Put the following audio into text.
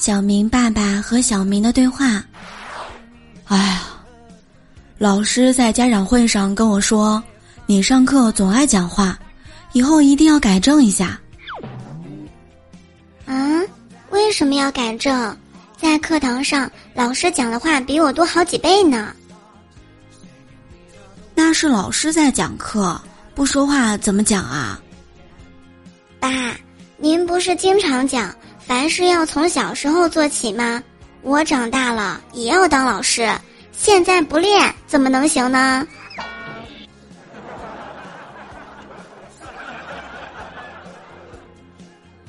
小明爸爸和小明的对话。哎呀，老师在家长会上跟我说，你上课总爱讲话，以后一定要改正一下。啊，为什么要改正？在课堂上，老师讲的话比我多好几倍呢。那是老师在讲课，不说话怎么讲啊？爸，您不是经常讲？凡事要从小时候做起吗？我长大了也要当老师，现在不练怎么能行呢？